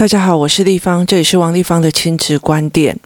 大家好，我是丽芳，这里是王丽芳的亲子观点。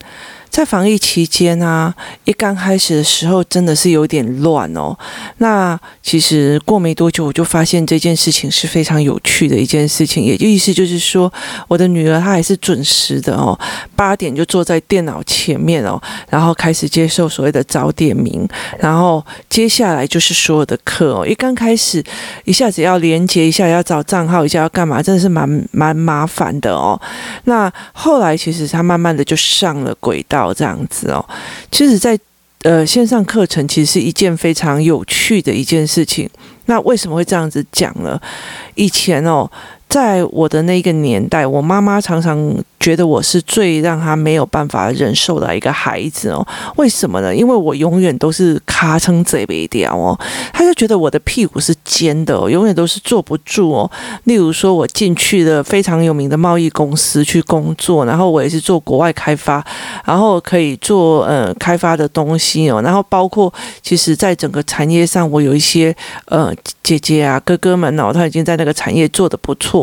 在防疫期间啊，一刚开始的时候真的是有点乱哦。那其实过没多久，我就发现这件事情是非常有趣的一件事情，也就意思就是说，我的女儿她还是准时的哦，八点就坐在电脑前面哦，然后开始接受所谓的早点名，然后接下来就是所有的课哦。一刚开始，一下子要连接一下，要找账号一下，要干嘛，真的是蛮蛮麻烦的哦。那后来其实她慢慢的就上了轨道。这样子哦，其实，在呃线上课程其实是一件非常有趣的一件事情。那为什么会这样子讲呢？以前哦。在我的那个年代，我妈妈常常觉得我是最让她没有办法忍受的一个孩子哦。为什么呢？因为我永远都是咔成这边掉哦，她就觉得我的屁股是尖的，永远都是坐不住哦。例如说，我进去的非常有名的贸易公司去工作，然后我也是做国外开发，然后可以做呃开发的东西哦，然后包括其实在整个产业上，我有一些呃姐姐啊哥哥们哦，他已经在那个产业做得不错。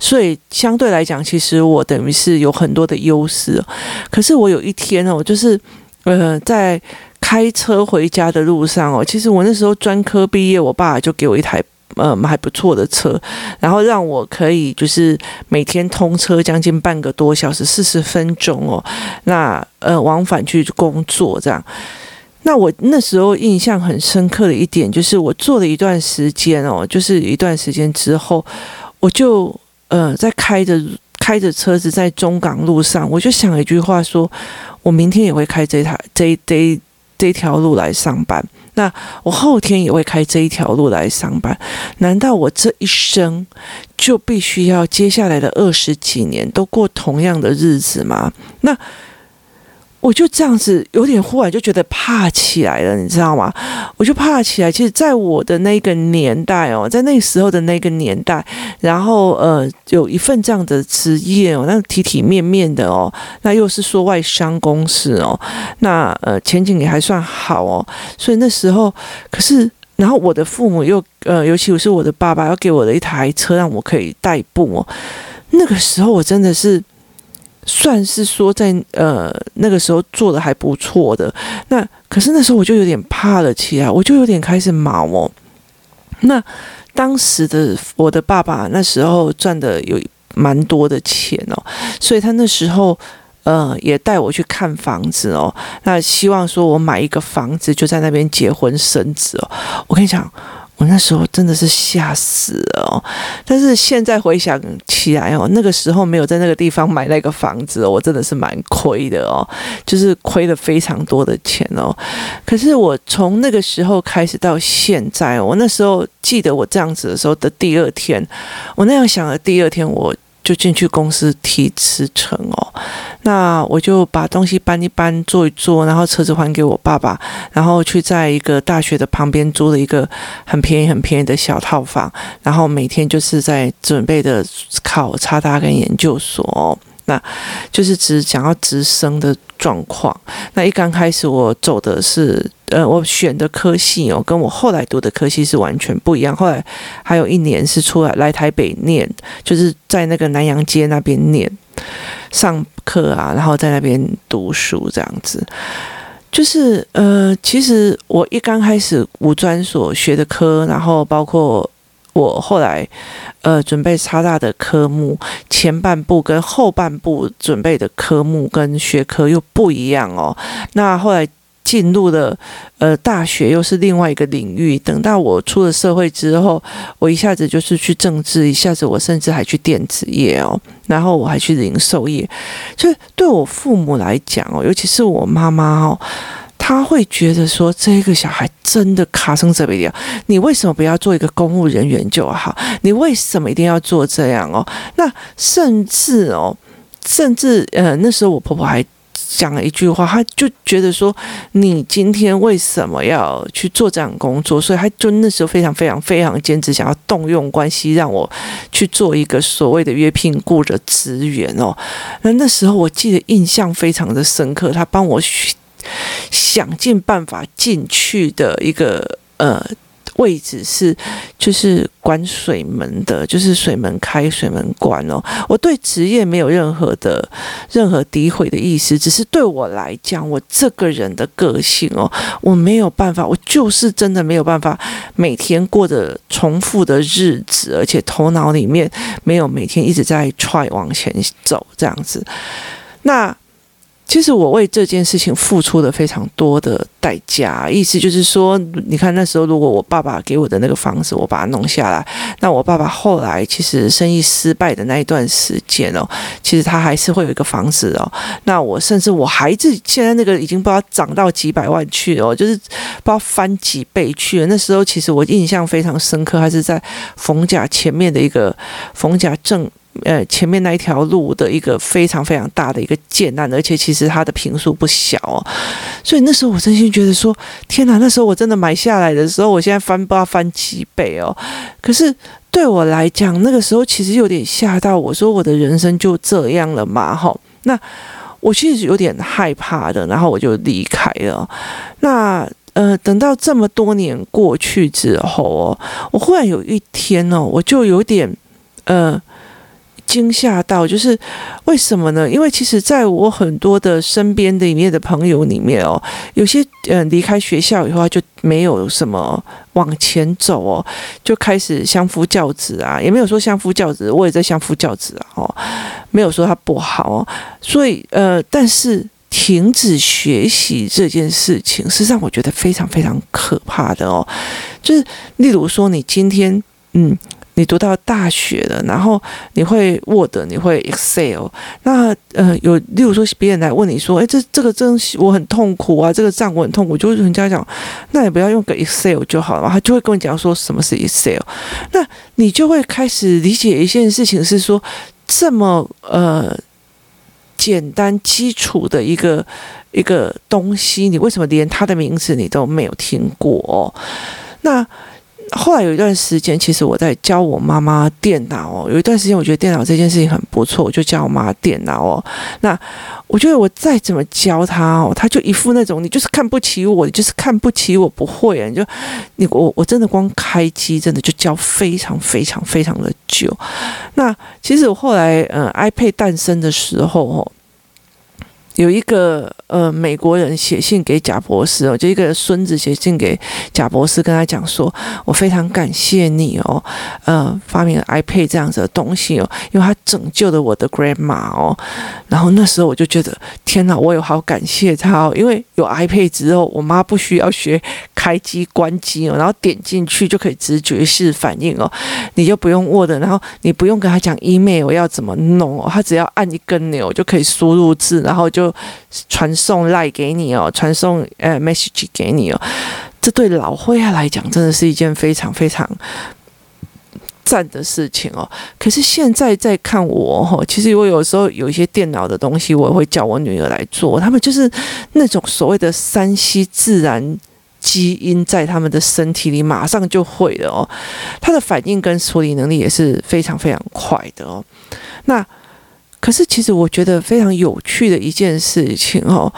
所以相对来讲，其实我等于是有很多的优势。可是我有一天哦，就是呃，在开车回家的路上哦，其实我那时候专科毕业，我爸就给我一台呃还不错的车，然后让我可以就是每天通车将近半个多小时，四十分钟哦，那呃往返去工作这样。那我那时候印象很深刻的一点，就是我做了一段时间哦，就是一段时间之后。我就呃在开着开着车子在中港路上，我就想一句话说：我明天也会开这台这这这条路来上班，那我后天也会开这一条路来上班。难道我这一生就必须要接下来的二十几年都过同样的日子吗？那？我就这样子有点忽然就觉得怕起来了，你知道吗？我就怕起来。其实，在我的那个年代哦，在那时候的那个年代，然后呃，有一份这样的职业哦，那体体面面的哦，那又是说外商公司哦，那呃前景也还算好哦。所以那时候，可是然后我的父母又呃，尤其我是我的爸爸，要给我的一台车让我可以代步哦。那个时候我真的是。算是说在呃那个时候做的还不错的，那可是那时候我就有点怕了起来，我就有点开始毛哦。那当时的我的爸爸那时候赚的有蛮多的钱哦，所以他那时候呃也带我去看房子哦，那希望说我买一个房子就在那边结婚生子哦。我跟你讲。我那时候真的是吓死了哦，但是现在回想起来哦，那个时候没有在那个地方买那个房子哦，我真的是蛮亏的哦，就是亏了非常多的钱哦。可是我从那个时候开始到现在，我那时候记得我这样子的时候的第二天，我那样想的第二天我。就进去公司提辞呈哦，那我就把东西搬一搬，坐一坐，然后车子还给我爸爸，然后去在一个大学的旁边租了一个很便宜、很便宜的小套房，然后每天就是在准备的考插大跟研究所。那就是只想要直升的状况。那一刚开始我走的是，呃，我选的科系哦，跟我后来读的科系是完全不一样。后来还有一年是出来来台北念，就是在那个南阳街那边念上课啊，然后在那边读书这样子。就是呃，其实我一刚开始五专所学的科，然后包括。我后来，呃，准备插大的科目，前半部跟后半部准备的科目跟学科又不一样哦。那后来进入了呃大学，又是另外一个领域。等到我出了社会之后，我一下子就是去政治，一下子我甚至还去电子业哦，然后我还去零售业。所以对我父母来讲哦，尤其是我妈妈哦。他会觉得说，这个小孩真的卡生这边，你为什么不要做一个公务人员就好？你为什么一定要做这样哦？那甚至哦，甚至呃，那时候我婆婆还讲了一句话，他就觉得说，你今天为什么要去做这样工作？所以他就那时候非常非常非常坚持，想要动用关系让我去做一个所谓的约聘雇的职员哦。那那时候我记得印象非常的深刻，他帮我。想尽办法进去的一个呃位置是就是管水门的，就是水门开水门关哦。我对职业没有任何的任何诋毁的意思，只是对我来讲，我这个人的个性哦，我没有办法，我就是真的没有办法每天过着重复的日子，而且头脑里面没有每天一直在 try 往前走这样子。那。其实我为这件事情付出了非常多的代价，意思就是说，你看那时候如果我爸爸给我的那个房子，我把它弄下来，那我爸爸后来其实生意失败的那一段时间哦，其实他还是会有一个房子哦。那我甚至我孩子现在那个已经不知道涨到几百万去了，就是不知道翻几倍去了。那时候其实我印象非常深刻，还是在逢甲前面的一个逢甲正。呃，前面那一条路的一个非常非常大的一个建案，而且其实它的平数不小哦，所以那时候我真心觉得说，天哪！那时候我真的买下来的时候，我现在翻不知道翻几倍哦。可是对我来讲，那个时候其实有点吓到我，说我的人生就这样了嘛？哈，那我其实有点害怕的，然后我就离开了。那呃，等到这么多年过去之后哦，我忽然有一天哦，我就有点呃。惊吓到，就是为什么呢？因为其实在我很多的身边的里面的朋友里面哦，有些嗯离开学校以后就没有什么往前走哦，就开始相夫教子啊，也没有说相夫教子，我也在相夫教子啊，哦，没有说他不好哦，所以呃，但是停止学习这件事情，实际上我觉得非常非常可怕的哦，就是例如说你今天嗯。你读到大学了，然后你会 Word，你会 Excel，那呃有，例如说别人来问你说，诶，这这个真我很痛苦啊，这个账我很痛苦，就是人家讲，那你不要用个 Excel 就好了嘛，他就会跟你讲说什么是 Excel，那你就会开始理解一件事情是说，这么呃简单基础的一个一个东西，你为什么连它的名字你都没有听过哦？那。后来有一段时间，其实我在教我妈妈电脑哦。有一段时间，我觉得电脑这件事情很不错，我就教我妈电脑哦。那我觉得我再怎么教她哦，她就一副那种你就是看不起我，你就是看不起我不会啊。你就你我我真的光开机真的就教非常非常非常的久。那其实我后来嗯，iPad 诞生的时候哦。有一个呃美国人写信给贾博士哦，就一个孙子写信给贾博士，跟他讲说：“我非常感谢你哦，呃，发明了 iPad 这样子的东西哦，因为他拯救了我的 grandma 哦。”然后那时候我就觉得，天哪，我有好感谢他哦，因为有 iPad 之后，我妈不需要学开机关机哦，然后点进去就可以直觉式反应哦，你就不用 Word，然后你不用跟他讲 email 要怎么弄哦，他只要按一根钮就可以输入字，然后就。传送 Line 给你哦，传送呃 message 给你哦，这对老灰啊来讲真的是一件非常非常赞的事情哦。可是现在在看我哈，其实我有时候有一些电脑的东西，我也会叫我女儿来做。他们就是那种所谓的山西自然基因在他们的身体里，马上就会了哦。他的反应跟处理能力也是非常非常快的哦。那。可是，其实我觉得非常有趣的一件事情哦，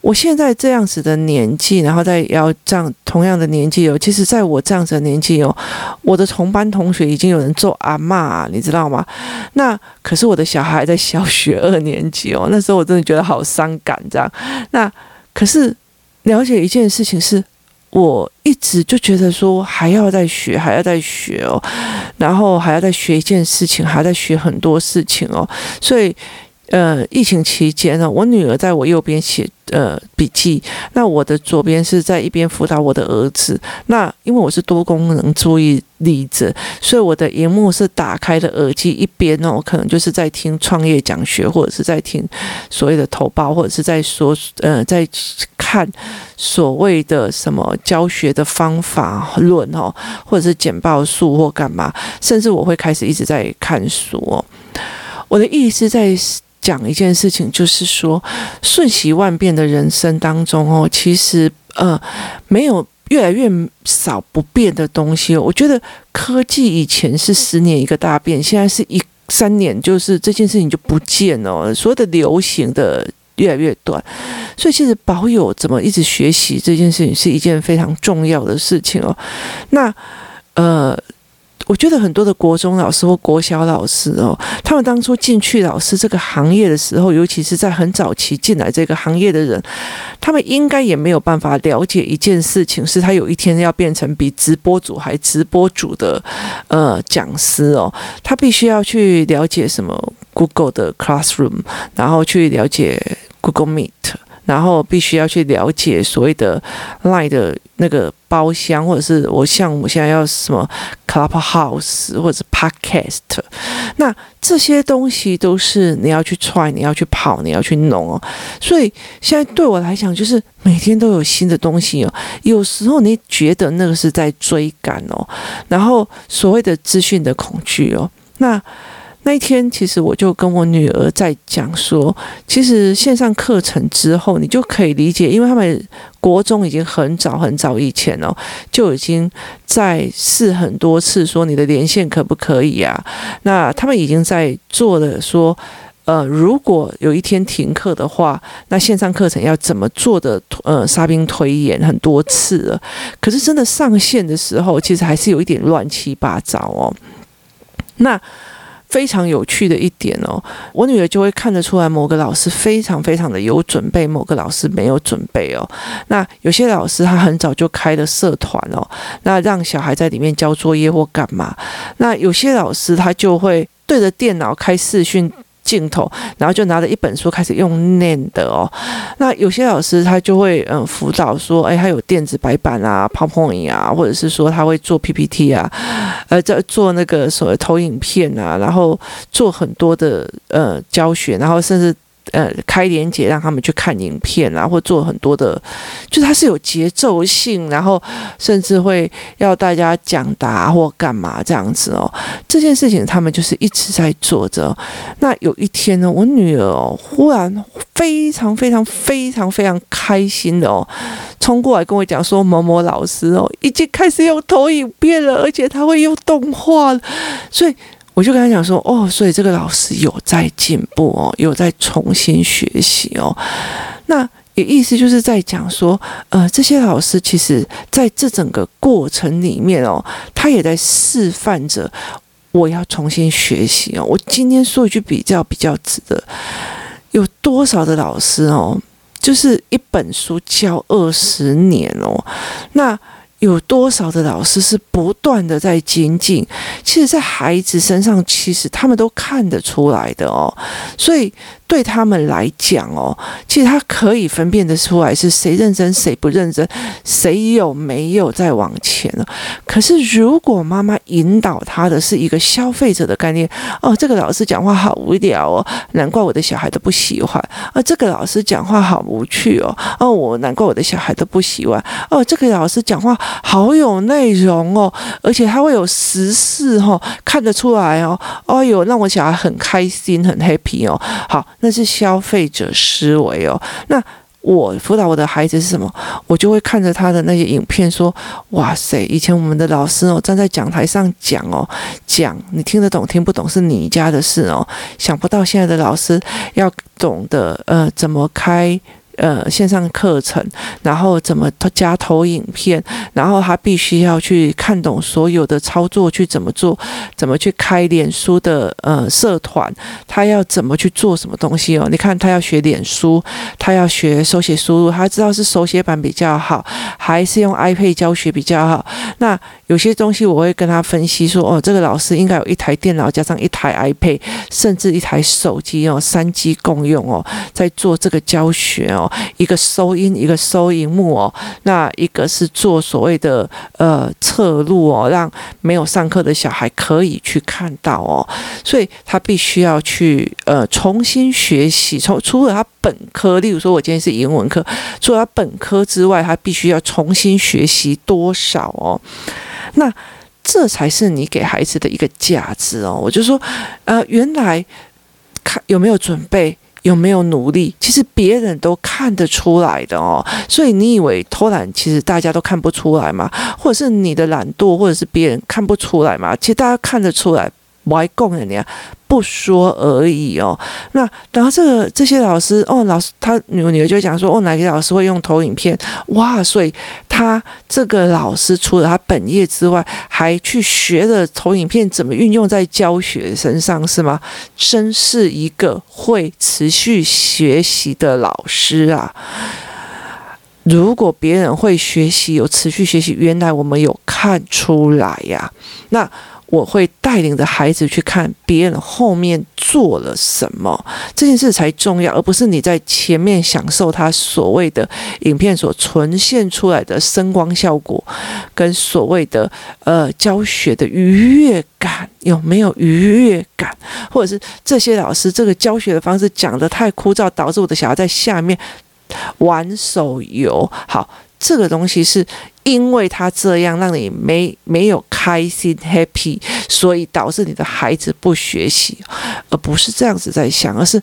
我现在这样子的年纪，然后再要这样同样的年纪哦，其实在我这样子的年纪哦，我的同班同学已经有人做阿嬷，你知道吗？那可是我的小孩在小学二年级哦，那时候我真的觉得好伤感，这样。那可是了解一件事情是。我一直就觉得说还要再学，还要再学哦，然后还要再学一件事情，还要再学很多事情哦，所以。呃，疫情期间呢，我女儿在我右边写呃笔记，那我的左边是在一边辅导我的儿子。那因为我是多功能注意力者，所以我的荧幕是打开的耳机，一边哦，可能就是在听创业讲学，或者是在听所谓的投报，或者是在说呃在看所谓的什么教学的方法论哦，或者是简报术或干嘛，甚至我会开始一直在看书哦。我的意思在。讲一件事情，就是说，瞬息万变的人生当中哦，其实呃，没有越来越少不变的东西。我觉得科技以前是十年一个大变，现在是一三年，就是这件事情就不见了。所有的流行的越来越短。所以其实保有怎么一直学习这件事情是一件非常重要的事情哦。那呃。我觉得很多的国中老师或国小老师哦，他们当初进去老师这个行业的时候，尤其是在很早期进来这个行业的人，他们应该也没有办法了解一件事情，是他有一天要变成比直播主还直播主的呃讲师哦，他必须要去了解什么 Google 的 Classroom，然后去了解 Google Meet。然后必须要去了解所谓的 Line 的那个包厢，或者是我像我现在要什么 Clubhouse 或者 Podcast，那这些东西都是你要去 try，你要去跑，你要去弄哦。所以现在对我来讲，就是每天都有新的东西哦。有时候你觉得那个是在追赶哦，然后所谓的资讯的恐惧哦，那。那一天，其实我就跟我女儿在讲说，其实线上课程之后，你就可以理解，因为他们国中已经很早很早以前哦，就已经在试很多次，说你的连线可不可以啊？那他们已经在做了，说，呃，如果有一天停课的话，那线上课程要怎么做的？呃，沙兵推演很多次了，可是真的上线的时候，其实还是有一点乱七八糟哦。那。非常有趣的一点哦，我女儿就会看得出来，某个老师非常非常的有准备，某个老师没有准备哦。那有些老师他很早就开了社团哦，那让小孩在里面交作业或干嘛。那有些老师他就会对着电脑开视讯。镜头，然后就拿着一本书开始用念的哦。那有些老师他就会嗯辅导说，哎，他有电子白板啊、泡泡影啊，或者是说他会做 PPT 啊，呃，在做那个所谓投影片啊，然后做很多的呃教学，然后甚至。呃，开连结让他们去看影片啊，或做很多的，就它是有节奏性，然后甚至会要大家讲答或干嘛这样子哦。这件事情他们就是一直在做着。那有一天呢，我女儿哦，忽然非常非常非常非常开心的哦，冲过来跟我讲说：“某某老师哦，已经开始用投影片了，而且他会用动画了。”所以。我就跟他讲说，哦，所以这个老师有在进步哦，有在重新学习哦。那也意思就是在讲说，呃，这些老师其实在这整个过程里面哦，他也在示范着我要重新学习哦。我今天说一句比较比较直的，有多少的老师哦，就是一本书教二十年哦，那。有多少的老师是不断的在精进？其实，在孩子身上，其实他们都看得出来的哦。所以。对他们来讲哦，其实他可以分辨得出来是谁认真谁不认真，谁有没有在往前了。可是如果妈妈引导他的是一个消费者的概念，哦，这个老师讲话好无聊哦，难怪我的小孩都不喜欢。啊，这个老师讲话好无趣哦，哦，我难怪我的小孩都不喜欢。哦，这个老师讲话好有内容哦，而且他会有时事哦，看得出来哦。哦哟，让我小孩很开心很 happy 哦。好。那是消费者思维哦。那我辅导我的孩子是什么？我就会看着他的那些影片说：“哇塞，以前我们的老师哦，站在讲台上讲哦，讲你听得懂听不懂是你家的事哦。想不到现在的老师要懂得呃怎么开。”呃，线上课程，然后怎么加投影片，然后他必须要去看懂所有的操作，去怎么做，怎么去开脸书的呃社团，他要怎么去做什么东西哦？你看他要学脸书，他要学手写输入，他知道是手写版比较好，还是用 iPad 教学比较好？那有些东西我会跟他分析说，哦，这个老师应该有一台电脑加上一台 iPad，甚至一台手机哦，三机共用哦，在做这个教学哦。一个收音，一个收银幕哦，那一个是做所谓的呃侧录哦，让没有上课的小孩可以去看到哦，所以他必须要去呃重新学习，从除了他本科，例如说我今天是英文课，除了他本科之外，他必须要重新学习多少哦？那这才是你给孩子的一个价值哦。我就说，呃，原来看有没有准备。有没有努力？其实别人都看得出来的哦。所以你以为偷懒，其实大家都看不出来吗？或者是你的懒惰，或者是别人看不出来吗？其实大家看得出来。不爱讲的呀，不说而已哦。那然后这个这些老师哦，老师他女女儿就讲说哦，哪个老师会用投影片？哇，所以他这个老师除了他本业之外，还去学了投影片怎么运用在教学身上，是吗？真是一个会持续学习的老师啊！如果别人会学习，有持续学习，原来我们有看出来呀，那。我会带领着孩子去看别人后面做了什么，这件事才重要，而不是你在前面享受他所谓的影片所呈现出来的声光效果，跟所谓的呃教学的愉悦感，有没有愉悦感？或者是这些老师这个教学的方式讲得太枯燥，导致我的小孩在下面玩手游。好。这个东西是因为他这样让你没没有开心 happy，所以导致你的孩子不学习，而不是这样子在想，而是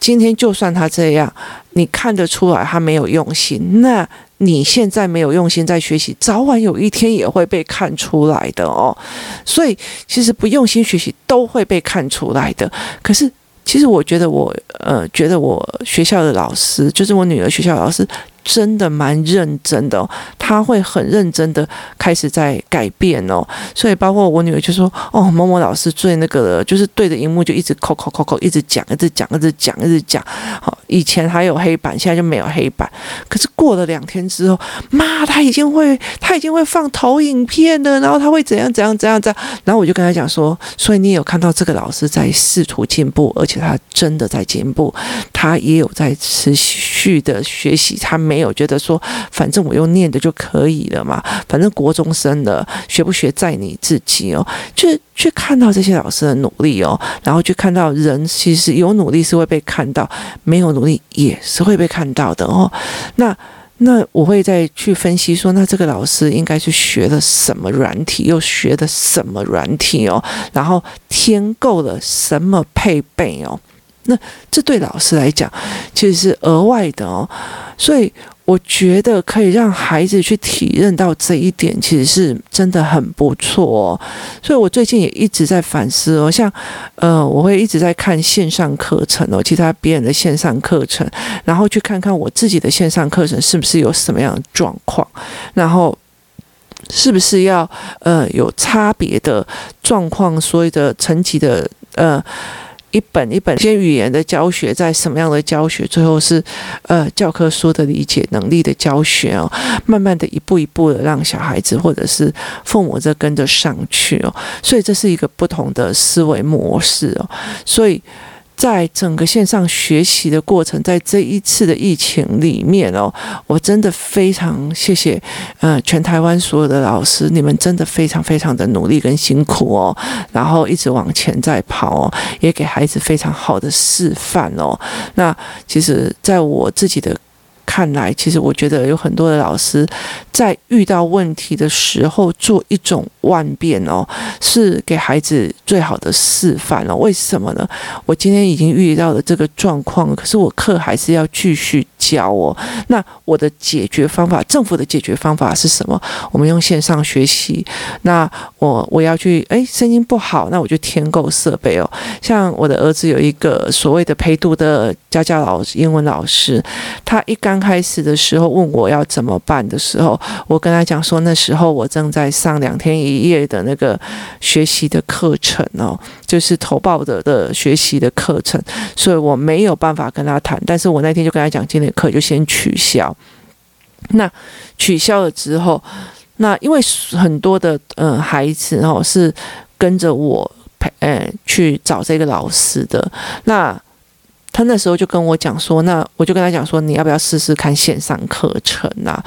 今天就算他这样，你看得出来他没有用心，那你现在没有用心在学习，早晚有一天也会被看出来的哦。所以其实不用心学习都会被看出来的。可是其实我觉得我呃觉得我学校的老师，就是我女儿学校老师。真的蛮认真的，他会很认真的开始在改变哦，所以包括我女儿就说：“哦，某某老师最那个了，就是对着荧幕就一直扣扣扣扣，一直讲，一直讲，一直讲，一直讲。好，以前还有黑板，现在就没有黑板。可是过了两天之后，妈，他已经会，他已经会放投影片了，然后他会怎样怎样怎样怎样。然后我就跟他讲说：，所以你有看到这个老师在试图进步，而且他真的在进步，他也有在持续的学习，他没。”没有觉得说，反正我用念的就可以了嘛，反正国中生的学不学在你自己哦。去去看到这些老师的努力哦，然后去看到人其实有努力是会被看到，没有努力也是会被看到的哦。那那我会再去分析说，那这个老师应该是学了什么软体，又学的什么软体哦，然后添够了什么配备哦。那这对老师来讲，其实是额外的哦，所以我觉得可以让孩子去体验到这一点，其实是真的很不错哦。所以我最近也一直在反思哦，像呃，我会一直在看线上课程哦，其他别人的线上课程，然后去看看我自己的线上课程是不是有什么样的状况，然后是不是要呃有差别的状况，所谓的层级的呃。一本一本，先语言的教学，在什么样的教学，最后是呃教科书的理解能力的教学哦，慢慢的一步一步的让小孩子或者是父母这跟着上去哦，所以这是一个不同的思维模式哦，所以。在整个线上学习的过程，在这一次的疫情里面哦，我真的非常谢谢，呃，全台湾所有的老师，你们真的非常非常的努力跟辛苦哦，然后一直往前在跑，也给孩子非常好的示范哦。那其实，在我自己的。看来，其实我觉得有很多的老师在遇到问题的时候做一种万变哦，是给孩子最好的示范哦。为什么呢？我今天已经遇到了这个状况，可是我课还是要继续教哦。那我的解决方法，政府的解决方法是什么？我们用线上学习。那我我要去，哎，声音不好，那我就添购设备哦。像我的儿子有一个所谓的陪读的家教老师，英文老师，他一刚。开始的时候问我要怎么办的时候，我跟他讲说，那时候我正在上两天一夜的那个学习的课程哦，就是投报的的学习的课程，所以我没有办法跟他谈。但是我那天就跟他讲，今天的课就先取消。那取消了之后，那因为很多的嗯孩子哦是跟着我陪嗯去找这个老师的那。他那时候就跟我讲说，那我就跟他讲说，你要不要试试看线上课程啊？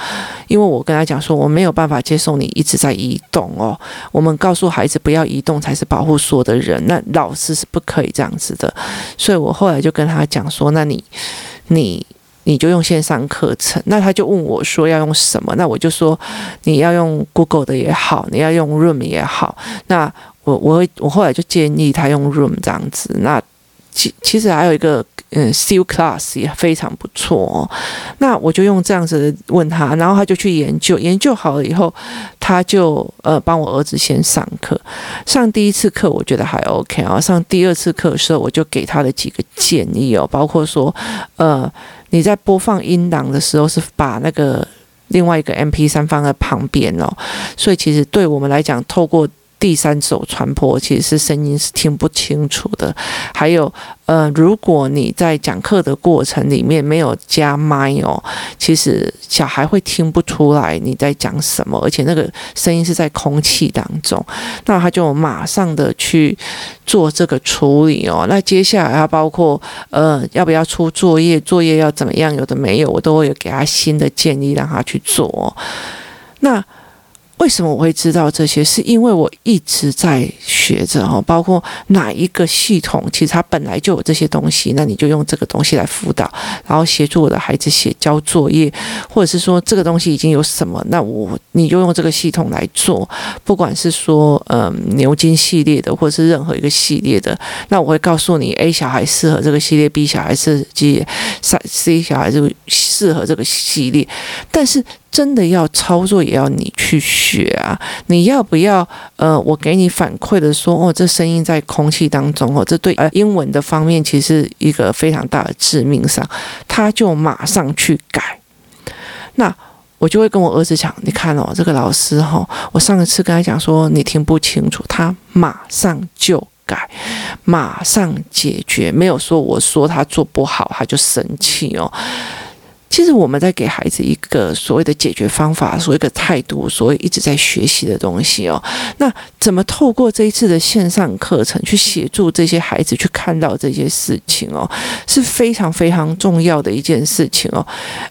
因为我跟他讲说，我没有办法接受你一直在移动哦。我们告诉孩子不要移动才是保护所的人，那老师是不可以这样子的。所以我后来就跟他讲说，那你你你就用线上课程。那他就问我说要用什么？那我就说你要用 Google 的也好，你要用 Room 也好。那我我我后来就建议他用 Room 这样子。那其其实还有一个。嗯，C class 也非常不错哦。那我就用这样子问他，然后他就去研究，研究好了以后，他就呃帮我儿子先上课。上第一次课我觉得还 OK 啊，上第二次课的时候我就给他的几个建议哦，包括说呃你在播放音档的时候是把那个另外一个 MP3 放在旁边哦，所以其实对我们来讲，透过第三手传播其实是声音是听不清楚的，还有呃，如果你在讲课的过程里面没有加麦哦，其实小孩会听不出来你在讲什么，而且那个声音是在空气当中，那他就马上的去做这个处理哦。那接下来他包括呃，要不要出作业，作业要怎么样，有的没有，我都会有给他新的建议让他去做。那。为什么我会知道这些？是因为我一直在学着哈，包括哪一个系统，其实它本来就有这些东西，那你就用这个东西来辅导，然后协助我的孩子写交作业，或者是说这个东西已经有什么，那我你就用这个系统来做，不管是说嗯牛津系列的，或者是任何一个系列的，那我会告诉你，A 小孩适合这个系列，B 小孩是 G，三 C 小孩就适合这个系列，但是。真的要操作，也要你去学啊！你要不要？呃，我给你反馈的说，哦，这声音在空气当中哦，这对呃英文的方面其实一个非常大的致命伤。他就马上去改。那我就会跟我儿子讲，你看哦，这个老师哈、哦，我上一次跟他讲说你听不清楚，他马上就改，马上解决，没有说我说他做不好，他就生气哦。其实我们在给孩子一个所谓的解决方法，所谓的态度，所谓一直在学习的东西哦。那怎么透过这一次的线上课程去协助这些孩子去看到这些事情哦，是非常非常重要的一件事情哦。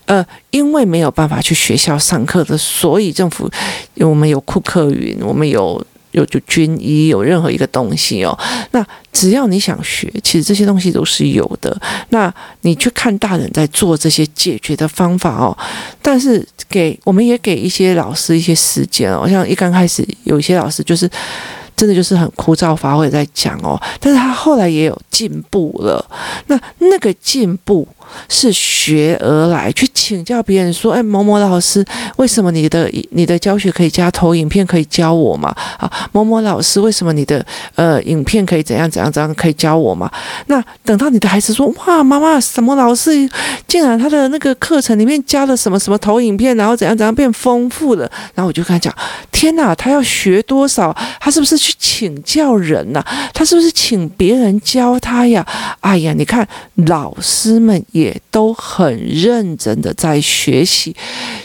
呃，因为没有办法去学校上课的，所以政府我们有库克云，我们有。有就军医有任何一个东西哦，那只要你想学，其实这些东西都是有的。那你去看大人在做这些解决的方法哦，但是给我们也给一些老师一些时间哦，像一刚开始有一些老师就是真的就是很枯燥乏味在讲哦，但是他后来也有进步了。那那个进步。是学而来，去请教别人说：“哎，某某老师，为什么你的你的教学可以加投影片？可以教我吗？啊，某某老师，为什么你的呃影片可以怎样怎样怎样？可以教我吗？那等到你的孩子说：哇，妈妈，什么老师竟然他的那个课程里面加了什么什么投影片，然后怎样怎样变丰富了？然后我就跟他讲：天哪，他要学多少？他是不是去请教人呐？他是不是请别人教他呀？哎呀，你看老师们。也都很认真的在学习，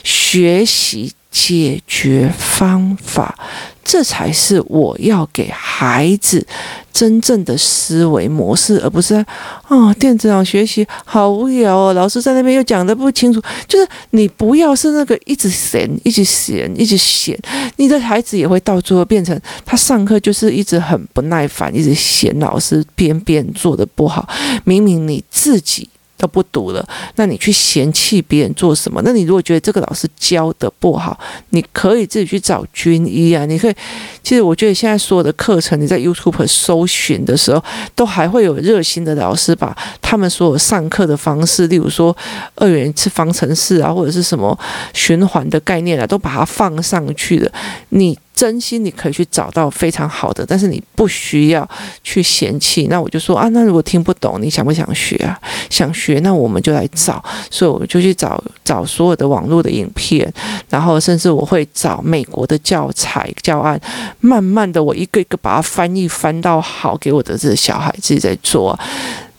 学习解决方法，这才是我要给孩子真正的思维模式，而不是啊、哦，电子上学习好无聊哦，老师在那边又讲得不清楚。就是你不要是那个一直闲、一直闲、一直闲，你的孩子也会到最后变成他上课就是一直很不耐烦，一直嫌老师边边做的不好，明明你自己。都不读了，那你去嫌弃别人做什么？那你如果觉得这个老师教的不好，你可以自己去找军医啊。你可以，其实我觉得现在所有的课程，你在 YouTube 搜寻的时候，都还会有热心的老师把他们所有上课的方式，例如说二元一次方程式啊，或者是什么循环的概念啊，都把它放上去的。你。真心你可以去找到非常好的，但是你不需要去嫌弃。那我就说啊，那如果听不懂，你想不想学啊？想学，那我们就来找。所以我就去找找所有的网络的影片，然后甚至我会找美国的教材教案，慢慢的我一个一个把它翻译翻到好，给我的这个小孩自己在做。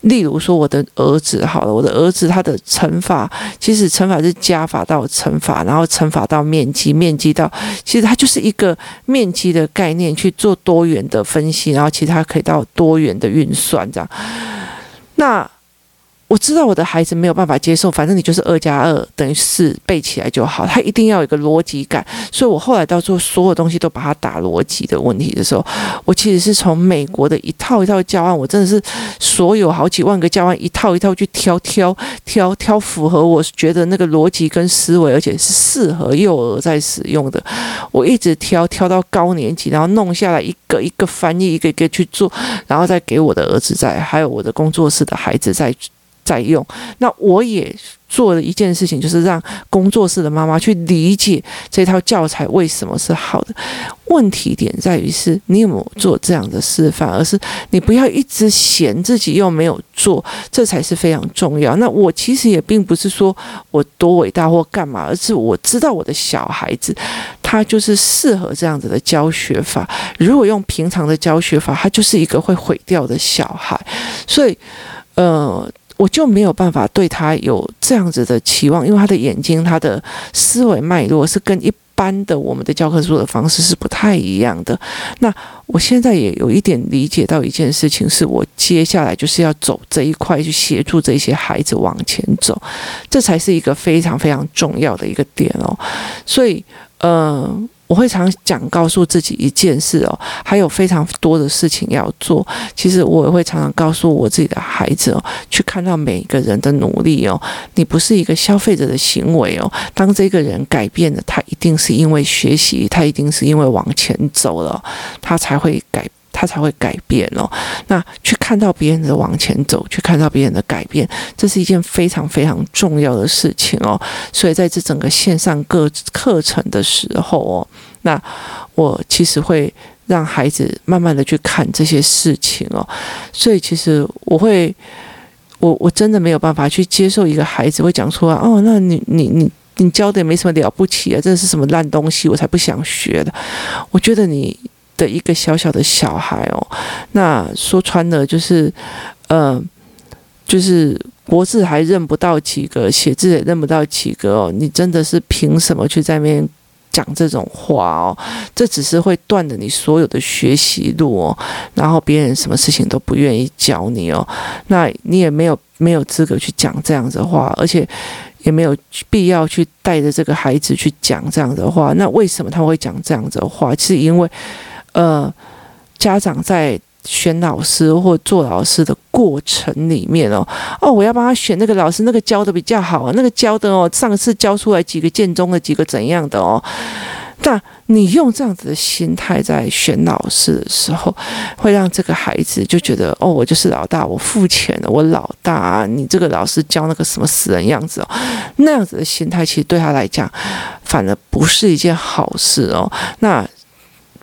例如说，我的儿子好了，我的儿子他的乘法，其实乘法是加法到乘法，然后乘法到面积，面积到，其实它就是一个面积的概念去做多元的分析，然后其实它可以到多元的运算这样。那。我知道我的孩子没有办法接受，反正你就是二加二等于四背起来就好，他一定要有一个逻辑感。所以我后来到做所有东西都把它打逻辑的问题的时候，我其实是从美国的一套一套教案，我真的是所有好几万个教案一套一套去挑挑挑挑符合我觉得那个逻辑跟思维，而且是适合幼儿在使用的。我一直挑挑到高年级，然后弄下来一个一个翻译，一个一个去做，然后再给我的儿子在，还有我的工作室的孩子在。在用，那我也做了一件事情，就是让工作室的妈妈去理解这套教材为什么是好的。问题点在于是你有没有做这样的示范，而是你不要一直嫌自己又没有做，这才是非常重要。那我其实也并不是说我多伟大或干嘛，而是我知道我的小孩子他就是适合这样子的教学法。如果用平常的教学法，他就是一个会毁掉的小孩。所以，呃。我就没有办法对他有这样子的期望，因为他的眼睛、他的思维脉络是跟一般的我们的教科书的方式是不太一样的。那我现在也有一点理解到一件事情，是我接下来就是要走这一块，去协助这些孩子往前走，这才是一个非常非常重要的一个点哦。所以，呃。我会常讲，告诉自己一件事哦，还有非常多的事情要做。其实我也会常常告诉我自己的孩子哦，去看到每一个人的努力哦，你不是一个消费者的行为哦。当这个人改变了，他一定是因为学习，他一定是因为往前走了，他才会改。他才会改变哦。那去看到别人的往前走，去看到别人的改变，这是一件非常非常重要的事情哦。所以在这整个线上各课程的时候哦，那我其实会让孩子慢慢的去看这些事情哦。所以其实我会，我我真的没有办法去接受一个孩子会讲出来哦，那你你你你教的也没什么了不起啊，这是什么烂东西，我才不想学的。我觉得你。的一个小小的小孩哦，那说穿了就是，呃，就是国字还认不到几个，写字也认不到几个哦。你真的是凭什么去在那边讲这种话哦？这只是会断了你所有的学习路哦。然后别人什么事情都不愿意教你哦，那你也没有没有资格去讲这样子的话，而且也没有必要去带着这个孩子去讲这样的话。那为什么他会讲这样子的话？是因为。呃，家长在选老师或做老师的过程里面哦，哦，我要帮他选那个老师，那个教的比较好，那个教的哦，上次教出来几个建中的，几个怎样的哦。那你用这样子的心态在选老师的时候，会让这个孩子就觉得哦，我就是老大，我付钱了，我老大啊，你这个老师教那个什么死人样子哦，那样子的心态其实对他来讲，反而不是一件好事哦。那。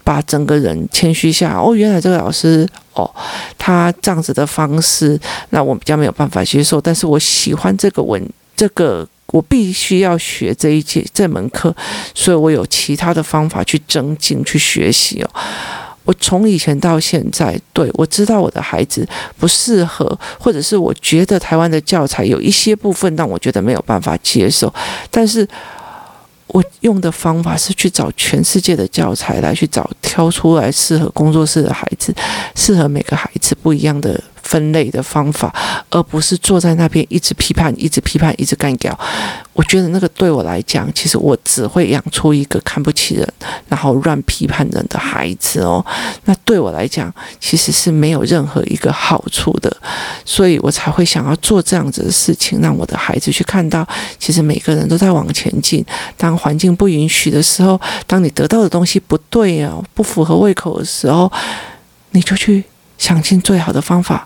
把整个人谦虚下哦，原来这个老师哦，他这样子的方式，那我比较没有办法接受。但是我喜欢这个文，这个我必须要学这一节这门课，所以我有其他的方法去增进去学习哦。我从以前到现在，对，我知道我的孩子不适合，或者是我觉得台湾的教材有一些部分让我觉得没有办法接受，但是。我用的方法是去找全世界的教材来去找挑出来适合工作室的孩子，适合每个孩子不一样的。分类的方法，而不是坐在那边一直批判、一直批判、一直干掉。我觉得那个对我来讲，其实我只会养出一个看不起人，然后乱批判人的孩子哦。那对我来讲，其实是没有任何一个好处的。所以我才会想要做这样子的事情，让我的孩子去看到，其实每个人都在往前进。当环境不允许的时候，当你得到的东西不对哦，不符合胃口的时候，你就去。想尽最好的方法，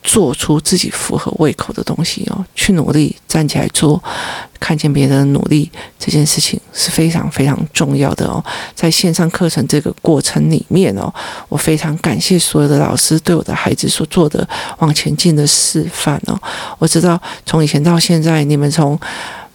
做出自己符合胃口的东西哦，去努力站起来做，看见别人的努力，这件事情是非常非常重要的哦。在线上课程这个过程里面哦，我非常感谢所有的老师对我的孩子所做的往前进的示范哦。我知道从以前到现在，你们从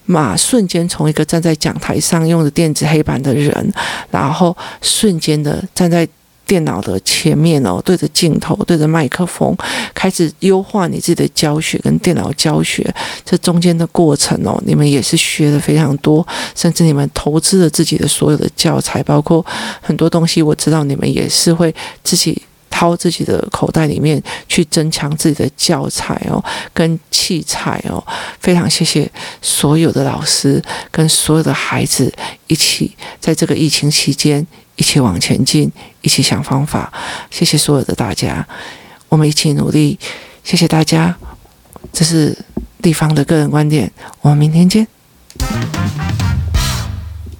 马瞬间从一个站在讲台上用的电子黑板的人，然后瞬间的站在。电脑的前面哦，对着镜头，对着麦克风，开始优化你自己的教学跟电脑教学。这中间的过程哦，你们也是学的非常多，甚至你们投资了自己的所有的教材，包括很多东西。我知道你们也是会自己掏自己的口袋里面去增强自己的教材哦，跟器材哦。非常谢谢所有的老师跟所有的孩子一起在这个疫情期间一起往前进，一起想方法。谢谢所有的大家，我们一起努力。谢谢大家，这是地方的个人观点，我们明天见。